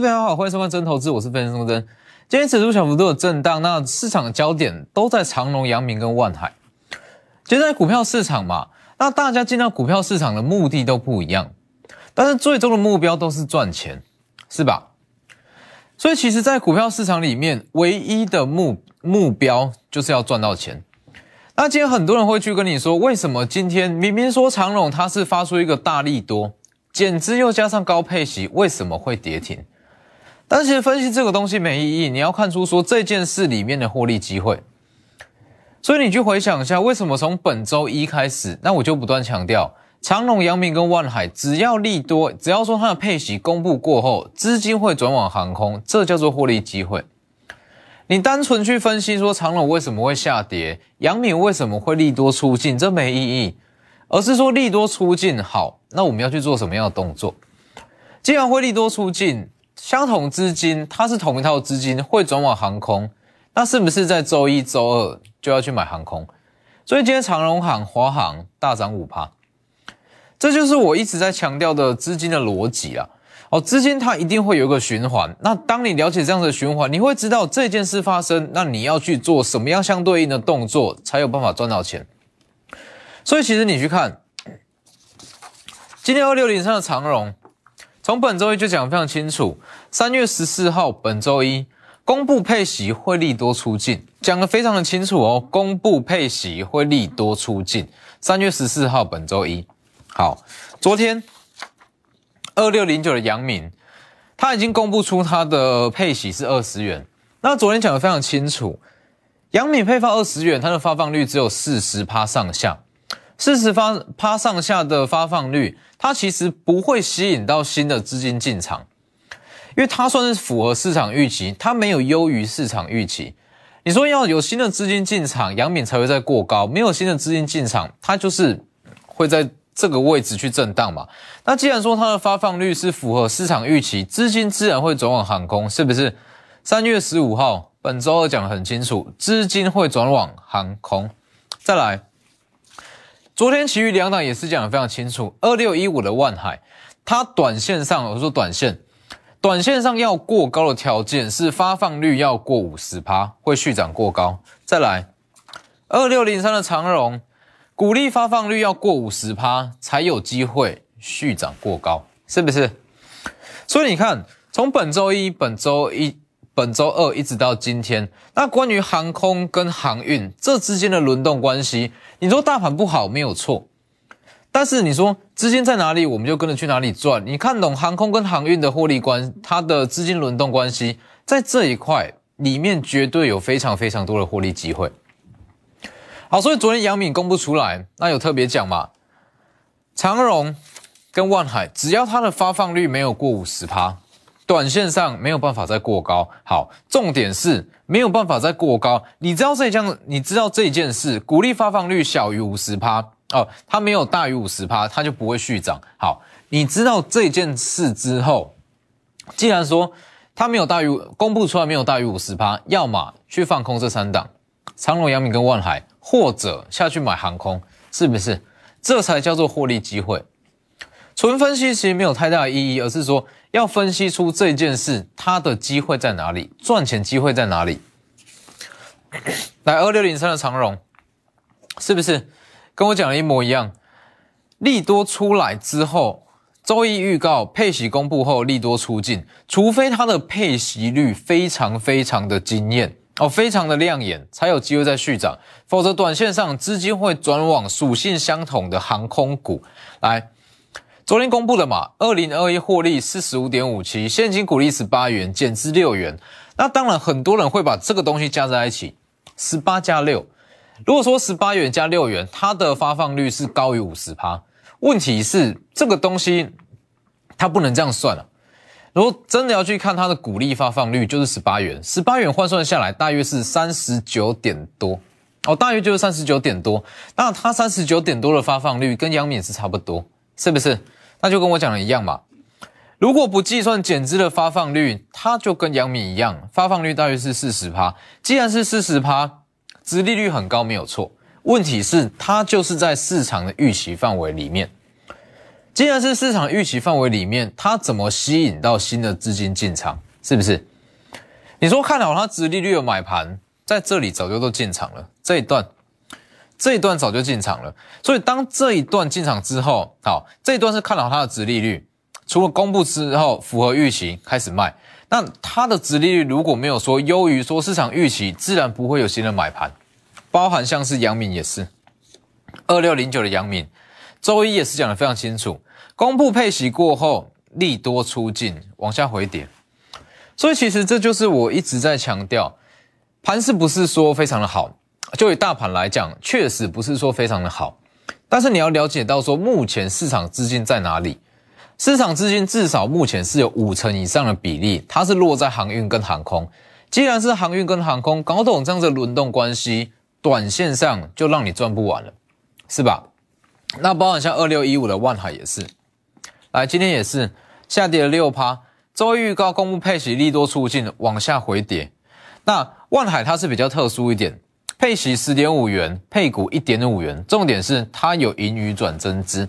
各位投资朋友好，欢迎收看真投资，我是分析师真。今天指数小幅度的震荡，那市场的焦点都在长隆、阳明跟万海。其实在股票市场嘛，那大家进到股票市场的目的都不一样，但是最终的目标都是赚钱，是吧？所以其实，在股票市场里面，唯一的目目标就是要赚到钱。那今天很多人会去跟你说，为什么今天明明说长隆它是发出一个大利多，减资又加上高配息，为什么会跌停？但其实分析这个东西没意义，你要看出说这件事里面的获利机会。所以你去回想一下，为什么从本周一开始，那我就不断强调，长隆、阳明跟万海，只要利多，只要说它的配息公布过后，资金会转往航空，这叫做获利机会。你单纯去分析说长隆为什么会下跌，阳明为什么会利多出尽，这没意义，而是说利多出尽好，那我们要去做什么样的动作？既然会利多出尽。相同资金，它是同一套资金，会转往航空，那是不是在周一周二就要去买航空？所以今天长荣航、华航大涨五趴，这就是我一直在强调的资金的逻辑啊！哦，资金它一定会有一个循环。那当你了解这样的循环，你会知道这件事发生，那你要去做什么样相对应的动作，才有办法赚到钱。所以其实你去看今天二六零三的长荣。从本周一就讲得非常清楚，三月十四号本周一公布配息会利多出尽，讲得非常的清楚哦。公布配息会利多出尽，三月十四号本周一。好，昨天二六零九的杨敏，他已经公布出他的配息是二十元。那昨天讲得非常清楚，杨敏配发二十元，它的发放率只有四十趴上下。四十发趴上下的发放率，它其实不会吸引到新的资金进场，因为它算是符合市场预期，它没有优于市场预期。你说要有新的资金进场，阳敏才会在过高；没有新的资金进场，它就是会在这个位置去震荡嘛。那既然说它的发放率是符合市场预期，资金自然会转往航空，是不是？三月十五号本周二讲得很清楚，资金会转往航空。再来。昨天其余两档也是讲的非常清楚，二六一五的万海，它短线上我说短线，短线上要过高的条件是发放率要过五十趴，会续涨过高。再来，二六零三的长荣，股利发放率要过五十趴才有机会续涨过高，是不是？所以你看，从本周一、本周一。本周二一直到今天，那关于航空跟航运这之间的轮动关系，你说大盘不好没有错，但是你说资金在哪里，我们就跟着去哪里赚。你看懂航空跟航运的获利关，它的资金轮动关系，在这一块里面绝对有非常非常多的获利机会。好，所以昨天杨敏公布出来，那有特别讲嘛，长荣跟万海，只要它的发放率没有过五十趴。短线上没有办法再过高，好，重点是没有办法再过高。你知道这件，你知道这件事，股利发放率小于五十趴哦，它没有大于五十趴，它就不会续涨。好，你知道这件事之后，既然说它没有大于公布出来没有大于五十趴，要么去放空这三档，长隆、阳明跟万海，或者下去买航空，是不是？这才叫做获利机会。纯分析其实没有太大的意义，而是说。要分析出这件事，它的机会在哪里？赚钱机会在哪里？来，二六零三的长荣，是不是跟我讲的一模一样？利多出来之后，周一预告配息公布后，利多出尽，除非它的配息率非常非常的惊艳哦，非常的亮眼，才有机会再续涨，否则短线上资金会转往属性相同的航空股来。昨天公布的嘛，二零二一获利四十五点五七，现金股利十八元，减资六元。那当然，很多人会把这个东西加在一起，十八加六。如果说十八元加六元，它的发放率是高于五十趴。问题是这个东西它不能这样算了。如果真的要去看它的股利发放率，就是十八元，十八元换算下来大约是三十九点多哦，大约就是三十九点多。那它三十九点多的发放率跟央敏是差不多，是不是？那就跟我讲的一样嘛，如果不计算减资的发放率，它就跟杨米一样，发放率大约是四十趴。既然是四十趴，殖利率很高没有错。问题是它就是在市场的预期范围里面。既然是市场预期范围里面，它怎么吸引到新的资金进场？是不是？你说看好它殖利率的买盘，在这里早就都进场了，这一段，这一段早就进场了。所以当这一段进场之后，好，这一段是看好它的殖利率，除了公布之后符合预期开始卖，那它的殖利率如果没有说优于说市场预期，自然不会有新的买盘。包含像是阳明也是，二六零九的阳明，周一也是讲的非常清楚，公布配息过后利多出尽，往下回跌。所以其实这就是我一直在强调，盘势不是说非常的好，就以大盘来讲，确实不是说非常的好。但是你要了解到说，目前市场资金在哪里？市场资金至少目前是有五成以上的比例，它是落在航运跟航空。既然是航运跟航空，搞懂这样的轮动关系，短线上就让你赚不完了，是吧？那包含像二六一五的万海也是，来今天也是下跌了六趴。周一预告公布配息利多出尽，往下回跌。那万海它是比较特殊一点，配息十点五元，配股一点五元。重点是它有盈余转增资。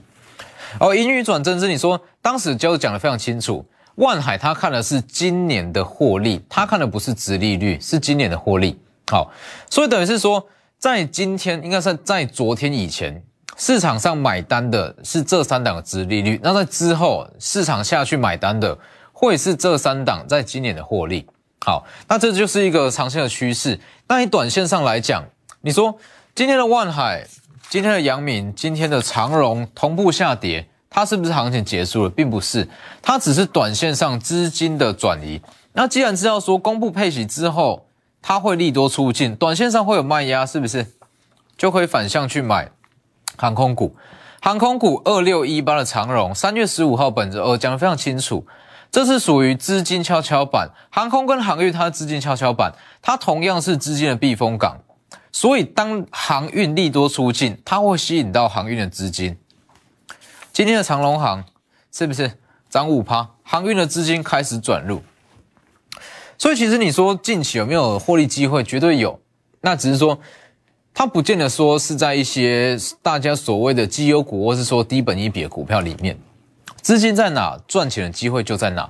哦，盈余转增资，你说当时就讲的非常清楚。万海他看的是今年的获利，他看的不是值利率，是今年的获利。好，所以等于是说，在今天应该是在昨天以前，市场上买单的是这三档的值利率。那在之后市场下去买单的。会是这三档在今年的获利，好，那这就是一个长线的趋势。那你短线上来讲，你说今天的万海、今天的阳明、今天的长荣同步下跌，它是不是行情结束了？并不是，它只是短线上资金的转移。那既然知道说公布配息之后，它会利多出尽，短线上会有卖压，是不是就可以反向去买航空股？航空股二六一八的长荣，三月十五号本子二讲的非常清楚。这是属于资金跷跷板，航空跟航运它的资金跷跷板，它同样是资金的避风港，所以当航运利多出尽，它会吸引到航运的资金。今天的长龙航是不是涨五趴？航运的资金开始转入，所以其实你说近期有没有获利机会？绝对有，那只是说它不见得说是在一些大家所谓的绩优股，或是说低本一比的股票里面。资金在哪，赚钱的机会就在哪。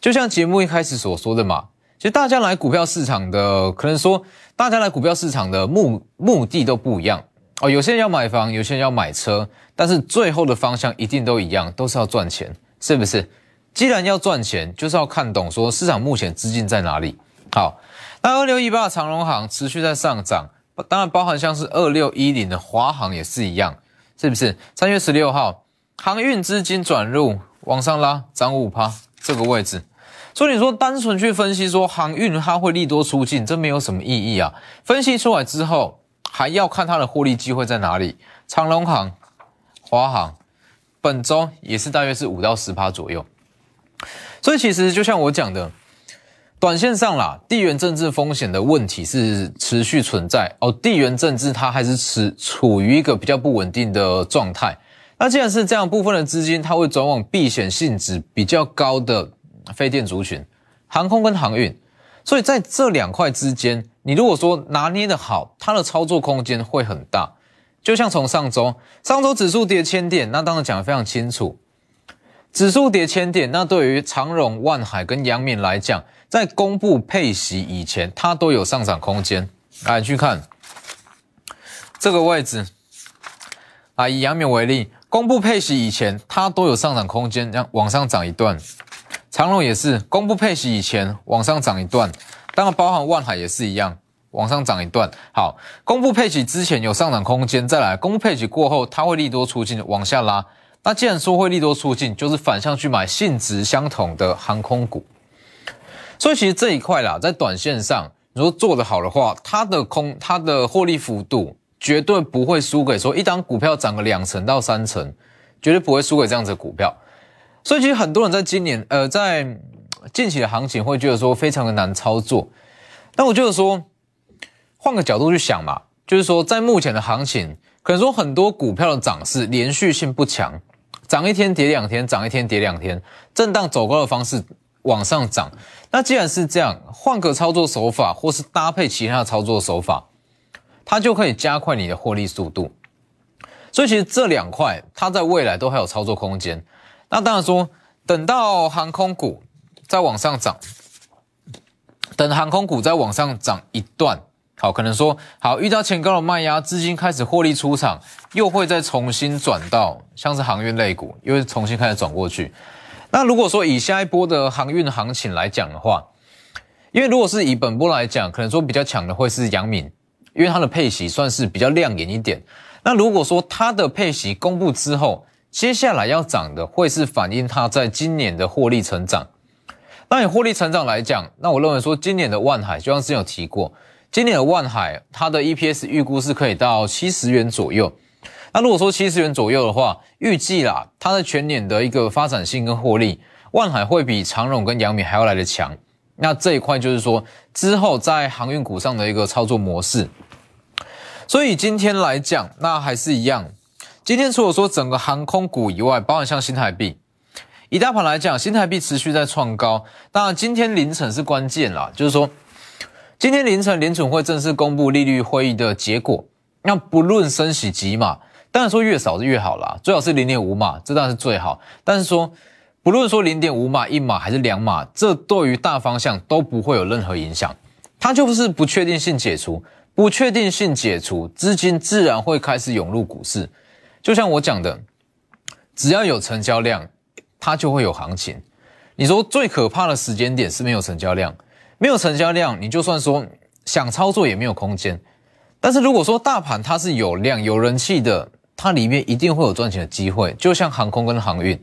就像节目一开始所说的嘛，其实大家来股票市场的，可能说大家来股票市场的目目的都不一样哦。有些人要买房，有些人要买车，但是最后的方向一定都一样，都是要赚钱，是不是？既然要赚钱，就是要看懂说市场目前资金在哪里。好，那二六一八的长荣行持续在上涨，当然包含像是二六一零的华航也是一样，是不是？三月十六号。航运资金转入，往上拉，涨五趴这个位置，所以你说单纯去分析说航运它会利多出尽，这没有什么意义啊。分析出来之后，还要看它的获利机会在哪里。长隆航、华航本周也是大约是五到十趴左右，所以其实就像我讲的，短线上啦，地缘政治风险的问题是持续存在哦。地缘政治它还是持处于一个比较不稳定的状态。那既然是这样，部分的资金它会转往避险性质比较高的非电族群、航空跟航运，所以在这两块之间，你如果说拿捏的好，它的操作空间会很大。就像从上周，上周指数跌千点，那当然讲的非常清楚，指数跌千点，那对于长荣、万海跟阳明来讲，在公布配息以前，它都有上涨空间。来去看这个位置，啊，以阳明为例。公布配息以前，它都有上涨空间，这样往上涨一段。长隆也是公布配息以前往上涨一段，当然包含万海也是一样，往上涨一段。好，公布配息之前有上涨空间，再来公布配息过后，它会利多出尽，往下拉。那既然说会利多出尽，就是反向去买性质相同的航空股。所以其实这一块啦，在短线上，如果做得好的话，它的空它的获利幅度。绝对不会输给说一档股票涨个两成到三成，绝对不会输给这样子的股票。所以其实很多人在今年呃在近期的行情会觉得说非常的难操作。但我就是说换个角度去想嘛，就是说在目前的行情，可能说很多股票的涨势连续性不强，涨一天跌两天，涨一天跌两天，震荡走高的方式往上涨。那既然是这样，换个操作手法，或是搭配其他的操作手法。它就可以加快你的获利速度。所以其实这两块它在未来都还有操作空间。那当然说，等到航空股再往上涨，等航空股再往上涨一段，好，可能说好遇到前高的卖压，资金开始获利出场，又会再重新转到像是航运类股，又会重新开始转过去。那如果说以下一波的航运行情来讲的话，因为如果是以本波来讲，可能说比较强的会是阳明，因为它的配息算是比较亮眼一点。那如果说它的配息公布之后，接下来要涨的会是反映它在今年的获利成长。那以获利成长来讲，那我认为说今年的万海，就像之前有提过，今年的万海它的 EPS 预估是可以到七十元左右。那如果说七十元左右的话，预计啦，它的全年的一个发展性跟获利，万海会比长荣跟阳明还要来的强。那这一块就是说之后在航运股上的一个操作模式。所以今天来讲，那还是一样。今天除了说整个航空股以外，包含像新台币，以大盘来讲，新台币持续在创高。当然，今天凌晨是关键啦，就是说今天凌晨联准会正式公布利率会议的结果。那不论升息几码，当然说越少是越好啦，最好是零点五码，这当然是最好。但是说不论说零点五码、一码还是两码，这对于大方向都不会有任何影响。它就是不确定性解除，不确定性解除，资金自然会开始涌入股市。就像我讲的，只要有成交量，它就会有行情。你说最可怕的时间点是没有成交量，没有成交量，你就算说想操作也没有空间。但是如果说大盘它是有量、有人气的，它里面一定会有赚钱的机会。就像航空跟航运，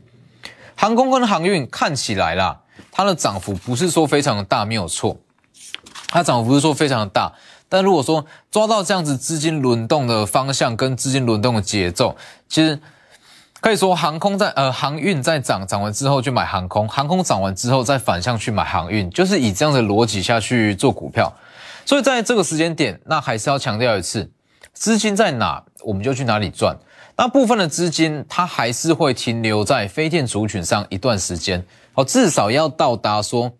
航空跟航运看起来啦，它的涨幅不是说非常的大，没有错，它涨幅是说非常的大。但如果说抓到这样子资金轮动的方向跟资金轮动的节奏，其实可以说航空在呃航运在涨涨完之后就买航空，航空涨完之后再反向去买航运，就是以这样的逻辑下去做股票。所以在这个时间点，那还是要强调一次，资金在哪我们就去哪里赚。那部分的资金它还是会停留在非电族群上一段时间，好，至少要到达说。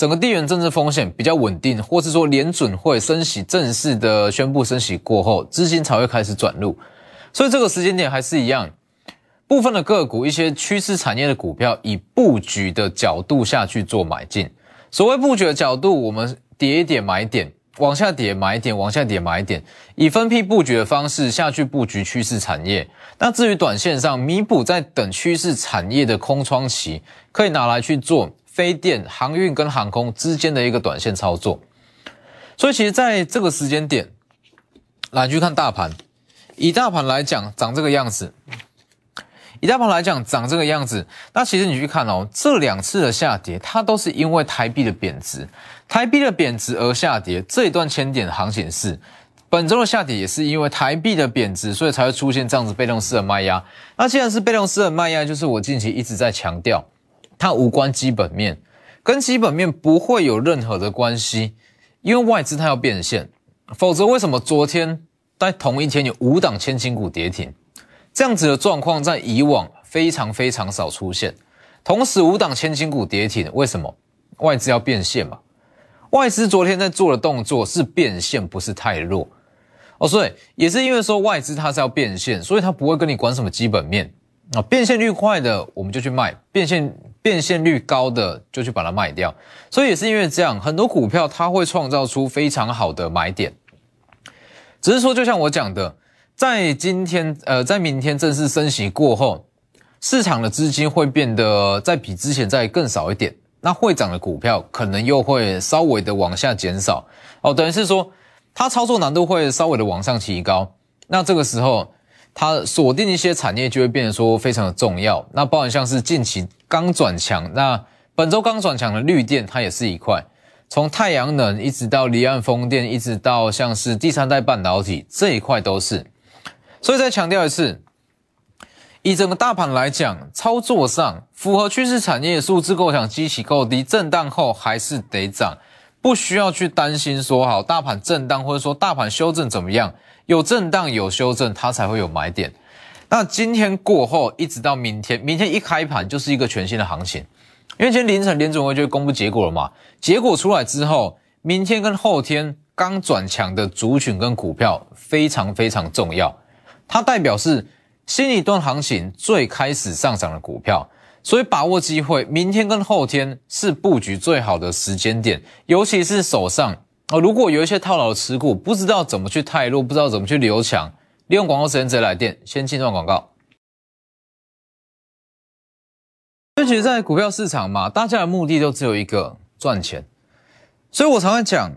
整个地缘政治风险比较稳定，或是说联准会升息正式的宣布升息过后，资金才会开始转入。所以这个时间点还是一样，部分的个股、一些趋势产业的股票，以布局的角度下去做买进。所谓布局的角度，我们跌一点买点，往下跌买一点，往下跌买一点，以分批布局的方式下去布局趋势产业。那至于短线上弥补在等趋势产业的空窗期，可以拿来去做。飞电、航运跟航空之间的一个短线操作，所以其实在这个时间点来去看大盘，以大盘来讲长这个样子，以大盘来讲长这个样子，那其实你去看哦，这两次的下跌，它都是因为台币的贬值，台币的贬值而下跌。这一段千点行情是本周的下跌，也是因为台币的贬值，所以才会出现这样子被动式的卖压。那既然是被动式的卖压，就是我近期一直在强调。它无关基本面，跟基本面不会有任何的关系，因为外资它要变现，否则为什么昨天在同一天有五档千金股跌停？这样子的状况在以往非常非常少出现。同时五档千金股跌停，为什么？外资要变现嘛？外资昨天在做的动作是变现，不是太弱哦，所以也是因为说外资它是要变现，所以它不会跟你管什么基本面啊，变现率快的我们就去卖，变现。变现率高的就去把它卖掉，所以也是因为这样，很多股票它会创造出非常好的买点。只是说，就像我讲的，在今天呃，在明天正式升息过后，市场的资金会变得再比之前再更少一点，那会涨的股票可能又会稍微的往下减少哦，等于是说它操作难度会稍微的往上提高。那这个时候，它锁定一些产业就会变得说非常的重要。那包含像是近期。刚转强，那本周刚转强的绿电，它也是一块，从太阳能一直到离岸风电，一直到像是第三代半导体这一块都是。所以再强调一次，以整个大盘来讲，操作上符合趋势产业数字构想基期够低，震荡后还是得涨，不需要去担心说好大盘震荡或者说大盘修正怎么样，有震荡有修正，它才会有买点。那今天过后一直到明天，明天一开盘就是一个全新的行情，因为今天凌晨联总会就会公布结果了嘛。结果出来之后，明天跟后天刚转强的族群跟股票非常非常重要，它代表是新一段行情最开始上涨的股票，所以把握机会，明天跟后天是布局最好的时间点，尤其是手上哦，如果有一些套牢的持股，不知道怎么去泰弱，不知道怎么去留强，利用广告时间直接来电，先进段广告。其实，在股票市场嘛，大家的目的都只有一个赚钱，所以我常常讲，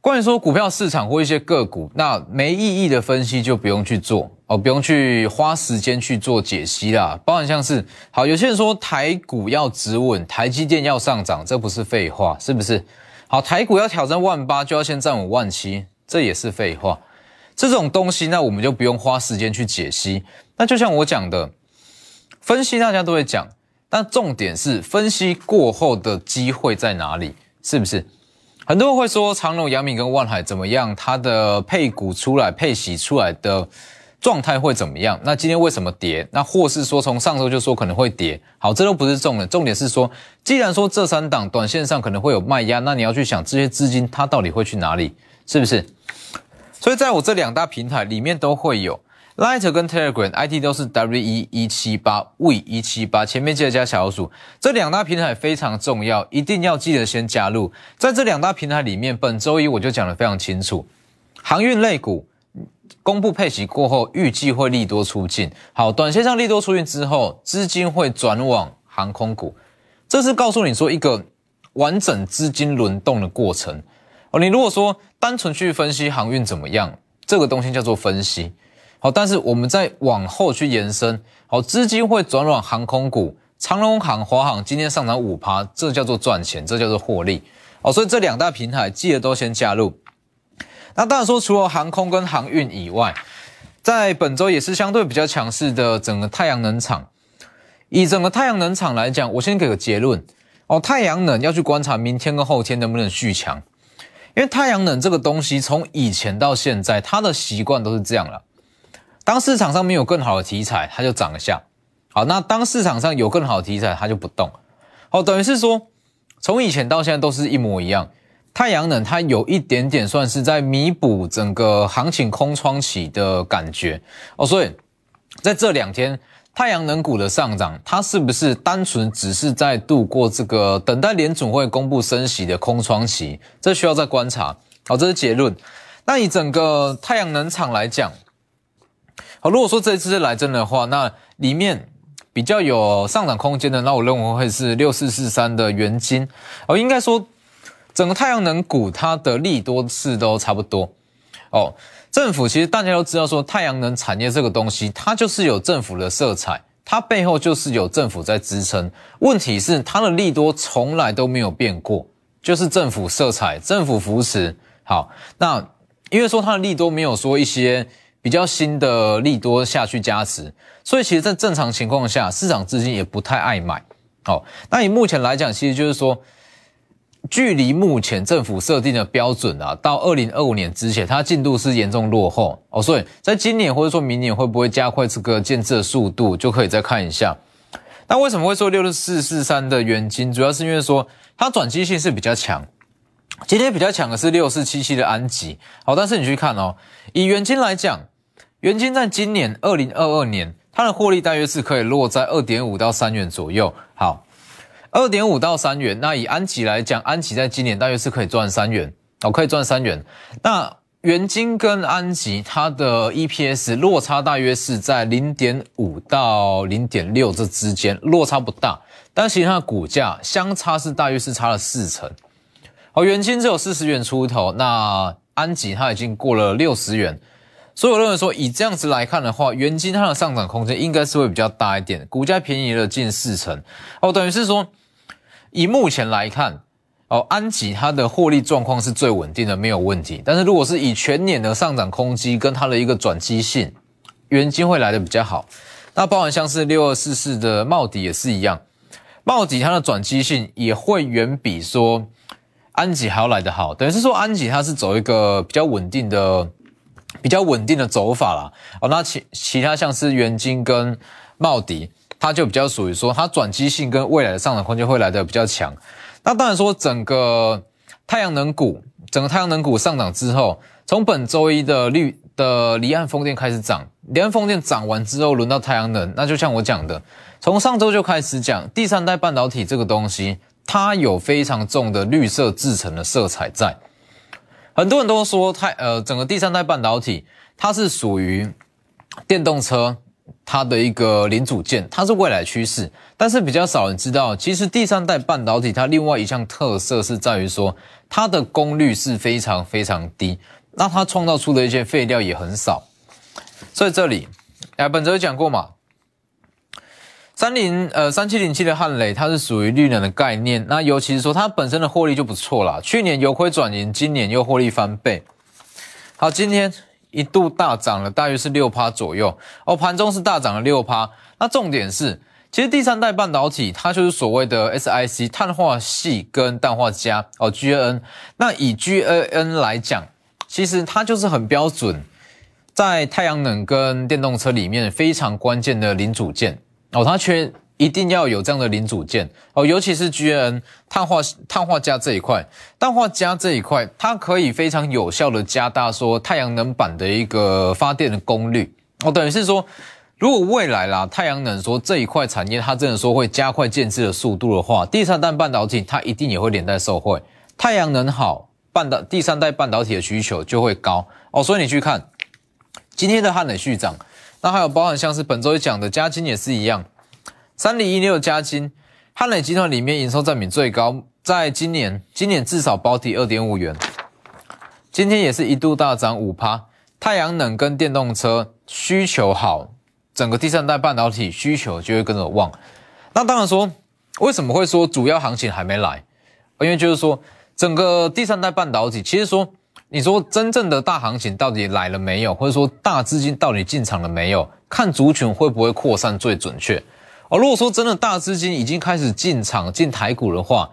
关于说股票市场或一些个股，那没意义的分析就不用去做哦，不用去花时间去做解析啦。包含像是好，有些人说台股要止稳，台积电要上涨，这不是废话，是不是？好，台股要挑战万八，就要先站稳万七，这也是废话。这种东西，那我们就不用花时间去解析。那就像我讲的，分析大家都会讲。但重点是分析过后的机会在哪里？是不是？很多人会说长隆、阳明跟万海怎么样？它的配股出来、配息出来的状态会怎么样？那今天为什么跌？那或是说从上周就说可能会跌？好，这都不是重点，重点是说，既然说这三档短线上可能会有卖压，那你要去想这些资金它到底会去哪里？是不是？所以在我这两大平台里面都会有。Light 跟 Telegram ID 都是 W 一一七八 V 一七八，前面记得加小老鼠。这两大平台非常重要，一定要记得先加入。在这两大平台里面，本周一我就讲得非常清楚，航运类股公布配息过后，预计会利多出尽。好，短线上利多出尽之后，资金会转往航空股，这是告诉你说一个完整资金轮动的过程。哦，你如果说单纯去分析航运怎么样，这个东西叫做分析。好，但是我们再往后去延伸，好，资金会转往航空股，长龙航、华航今天上涨五趴，这叫做赚钱，这叫做获利。哦，所以这两大平台记得都先加入。那当然说，除了航空跟航运以外，在本周也是相对比较强势的整个太阳能厂。以整个太阳能厂来讲，我先给个结论。哦，太阳能要去观察明天跟后天能不能续强，因为太阳能这个东西从以前到现在，它的习惯都是这样了。当市场上没有更好的题材，它就涨一下。好，那当市场上有更好的题材，它就不动。好，等于是说，从以前到现在都是一模一样。太阳能它有一点点算是在弥补整个行情空窗期的感觉哦。所以在这两天，太阳能股的上涨，它是不是单纯只是在度过这个等待联总会公布升息的空窗期？这需要再观察。好，这是结论。那以整个太阳能厂来讲，好，如果说这一次来真的话，那里面比较有上涨空间的，那我认为会是六四四三的元金。哦，应该说整个太阳能股它的利多次都差不多。哦，政府其实大家都知道说太阳能产业这个东西，它就是有政府的色彩，它背后就是有政府在支撑。问题是它的利多从来都没有变过，就是政府色彩、政府扶持。好，那因为说它的利多没有说一些。比较新的利多下去加持，所以其实，在正常情况下，市场资金也不太爱买。好，那以目前来讲，其实就是说，距离目前政府设定的标准啊，到二零二五年之前，它进度是严重落后哦。所以，在今年或者说明年会不会加快这个建设速度，就可以再看一下。那为什么会说六六四四三的原金，主要是因为说它转机性是比较强。今天比较强的是六四七七的安吉，好，但是你去看哦，以元金来讲，元金在今年二零二二年，它的获利大约是可以落在二点五到三元左右。好，二点五到三元，那以安吉来讲，安吉在今年大约是可以赚三元，哦，可以赚三元。那元金跟安吉它的 EPS 落差大约是在零点五到零点六这之间，落差不大，但其实它的股价相差是大约是差了四成。好，元金只有四十元出头，那安吉它已经过了六十元，所以我认为说以这样子来看的话，元金它的上涨空间应该是会比较大一点，股价便宜了近四成。哦，等于是说以目前来看，哦，安吉它的获利状况是最稳定的，没有问题。但是如果是以全年的上涨空间跟它的一个转机性，元金会来的比较好。那包含像是六二四四的茂迪也是一样，茂迪它的转机性也会远比说。安吉还要来得好，等于是说安吉它是走一个比较稳定的、比较稳定的走法啦。哦，那其其他像是元金跟茂迪，它就比较属于说它转机性跟未来的上涨空间会来的比较强。那当然说整个太阳能股，整个太阳能股上涨之后，从本周一的绿的离岸风电开始涨，离岸风电涨完之后，轮到太阳能。那就像我讲的，从上周就开始讲第三代半导体这个东西，它有非常重的绿色制成的色彩在。很多人都说太呃，整个第三代半导体它是属于电动车它的一个零组件，它是未来趋势。但是比较少人知道，其实第三代半导体它另外一项特色是在于说它的功率是非常非常低。那它创造出的一些废料也很少，所以这里，哎，本哲有讲过嘛，三零呃三七零七的汉雷，它是属于绿能的概念，那尤其是说它本身的获利就不错啦，去年由亏转盈，今年又获利翻倍，好，今天一度大涨了，大约是六趴左右，哦，盘中是大涨了六趴，那重点是，其实第三代半导体它就是所谓的 SiC 碳化系跟氮化镓哦 GaN，那以 GaN 来讲。其实它就是很标准，在太阳能跟电动车里面非常关键的零组件哦，它缺一定要有这样的零组件。哦，尤其是 GN 碳化碳化镓这一块，氮化镓这一块，它可以非常有效的加大说太阳能板的一个发电的功率。哦，等于是说，如果未来啦太阳能说这一块产业它真的说会加快建制的速度的话，第三代半导体它一定也会连带受惠，太阳能好。半导第三代半导体的需求就会高。哦，所以你去看今天的汉磊续涨，那还有包含像是本周一讲的嘉金也是一样，三零一六加金，汉磊集团里面营收占比最高，在今年今年至少保底二点五元，今天也是一度大涨五趴，太阳能跟电动车需求好，整个第三代半导体需求就会跟着旺。那当然说为什么会说主要行情还没来，因为就是说。整个第三代半导体，其实说，你说真正的大行情到底来了没有，或者说大资金到底进场了没有？看族群会不会扩散最准确哦。如果说真的大资金已经开始进场进台股的话，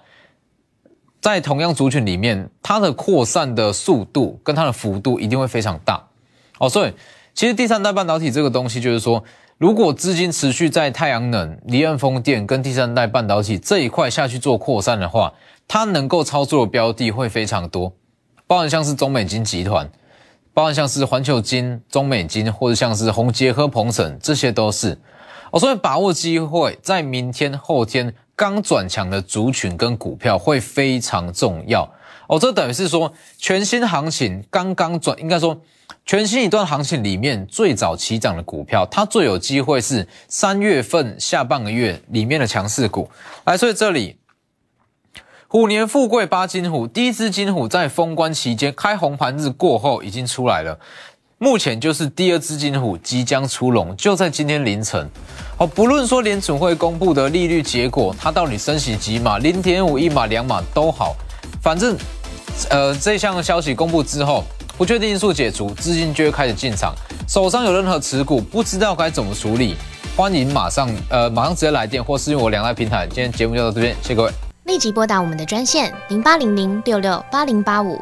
在同样族群里面，它的扩散的速度跟它的幅度一定会非常大哦。所以，其实第三代半导体这个东西，就是说，如果资金持续在太阳能、离岸风电跟第三代半导体这一块下去做扩散的话，它能够操作的标的会非常多，包含像是中美金集团，包含像是环球金、中美金，或者像是宏杰和鹏程，这些都是。我，所以把握机会，在明天、后天刚转强的族群跟股票会非常重要。哦，这等于是说全新行情刚刚转，应该说全新一段行情里面最早起涨的股票，它最有机会是三月份下半个月里面的强势股。来，所以这里。虎年富贵八金虎，第一只金虎在封关期间开红盘日过后已经出来了，目前就是第二只金虎即将出笼，就在今天凌晨。好，不论说联储会公布的利率结果，它到底升息几码，零点五一码两码都好，反正，呃，这项消息公布之后，不确定因素解除，资金就会开始进场，手上有任何持股，不知道该怎么处理，欢迎马上，呃，马上直接来电或是用我两大平台。今天节目就到这边，谢谢各位。立即拨打我们的专线零八零零六六八零八五